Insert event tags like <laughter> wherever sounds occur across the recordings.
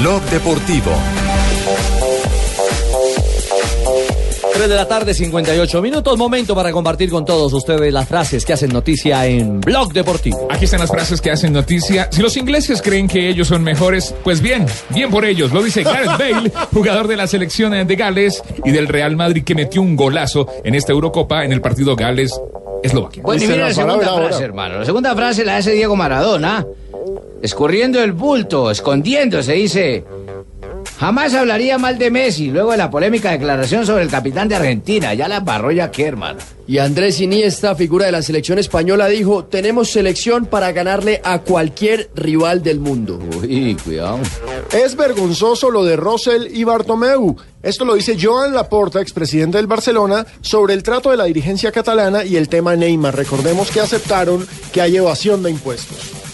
Blog Deportivo. 3 de la tarde, 58 minutos. Momento para compartir con todos ustedes las frases que hacen noticia en Blog Deportivo. Aquí están las frases que hacen noticia. Si los ingleses creen que ellos son mejores, pues bien, bien por ellos. Lo dice Gareth <laughs> Bale, jugador de la selección de Gales y del Real Madrid que metió un golazo en esta Eurocopa en el partido Gales-Eslovaquia. Bueno, y mira la segunda frase, hermano. La segunda frase la hace Diego Maradona. Escurriendo el bulto, escondiéndose, dice. Jamás hablaría mal de Messi luego de la polémica declaración sobre el capitán de Argentina. Ya la barró ya hermano. Y Andrés Iniesta, figura de la selección española, dijo, tenemos selección para ganarle a cualquier rival del mundo. Uy, cuidado. Es vergonzoso lo de Rosell y Bartomeu. Esto lo dice Joan Laporta, expresidente del Barcelona, sobre el trato de la dirigencia catalana y el tema Neymar. Recordemos que aceptaron que hay evasión de impuestos.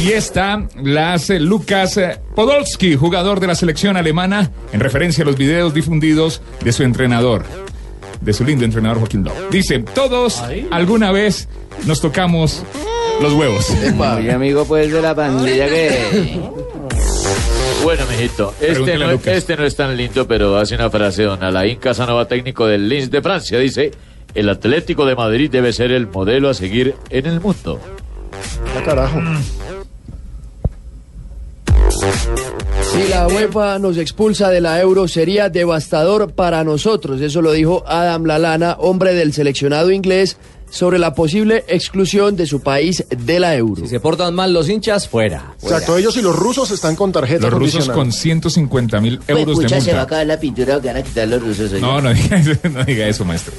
Y esta la hace Lucas eh, Podolski, jugador de la selección alemana, en referencia a los videos difundidos de su entrenador, de su lindo entrenador Joaquín Lowe. Dice, todos alguna vez nos tocamos los huevos. Muy amigo, pues, de la pandilla que... Bueno, mijito, este no, este no es tan lindo, pero hace una frase don Alain Casanova, técnico del Lens de Francia. Dice, el Atlético de Madrid debe ser el modelo a seguir en el mundo. Ah, carajo. Si la UEFA nos expulsa de la euro sería devastador para nosotros. Eso lo dijo Adam Lalana, hombre del seleccionado inglés, sobre la posible exclusión de su país de la euro. Si se portan mal los hinchas, fuera. Exacto, ellos y los rusos están con tarjeta Los rusos con 150 mil euros de Pucha, se va a multa. acabar la pintura o que van a quitar los rusos. No, no diga eso, no diga eso, maestro.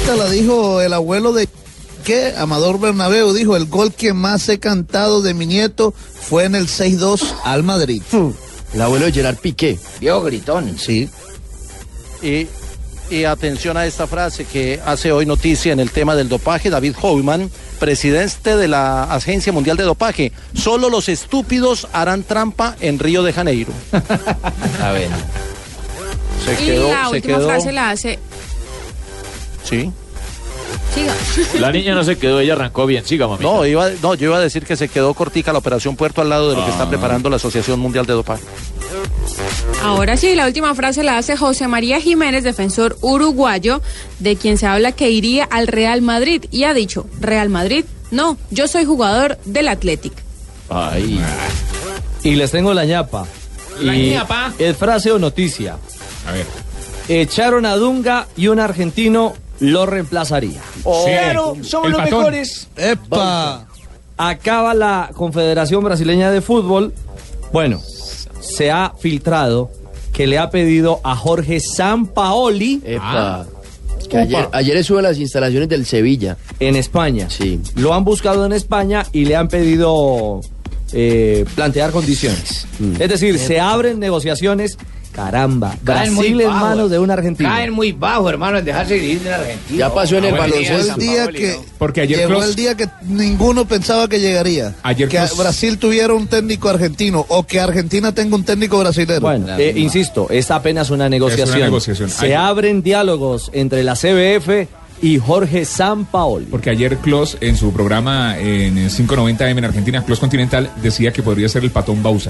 Esta la dijo el abuelo de que Amador Bernabeu dijo, el gol que más he cantado de mi nieto fue en el 6-2 al Madrid. <laughs> El abuelo de Gerard Piqué. Viejo gritón. Sí. Y, y atención a esta frase que hace hoy noticia en el tema del dopaje, David Hoyman, presidente de la Agencia Mundial de Dopaje. Solo los estúpidos harán trampa en Río de Janeiro. <laughs> A ver. Se Y quedó, la se última quedó. frase la hace. Sí. Siga. La niña no se quedó, ella arrancó bien. Siga, mamita. No, iba, no, yo iba a decir que se quedó cortica la operación Puerto al lado de lo que está preparando la Asociación Mundial de Dopaje. Ahora sí, la última frase la hace José María Jiménez, defensor uruguayo, de quien se habla que iría al Real Madrid. Y ha dicho, Real Madrid, no, yo soy jugador del Athletic. Ay. Y les tengo la ñapa. La Y ñapa. ¿Es frase o noticia? A ver. Echaron a Dunga y un argentino lo reemplazaría. Claro, somos el los patón. mejores. ¡Epa! Acaba la Confederación Brasileña de Fútbol. Bueno, se ha filtrado que le ha pedido a Jorge Sampaoli Epa. Que ayer, ayer estuve en las instalaciones del Sevilla. en España. Sí. Lo han buscado en España y le han pedido eh, plantear condiciones. Es decir, se abren negociaciones. Caramba, Caen muy Brasil en bajo, manos de un argentino. Caen muy bajo, hermano, en dejarse ir de Argentina. Ya pasó en el baloncesto. el día que Porque ayer llegó el día que ninguno pensaba que llegaría. Ayer que Brasil tuviera un técnico argentino o que Argentina tenga un técnico brasileño. Bueno, eh, insisto, es apenas una negociación. negociación. Se Ayer- abren diálogos entre la CBF y Jorge Sampaoli. Porque ayer Klos, en su programa en 590M en Argentina, Klos Continental, decía que podría ser el patón Bausa.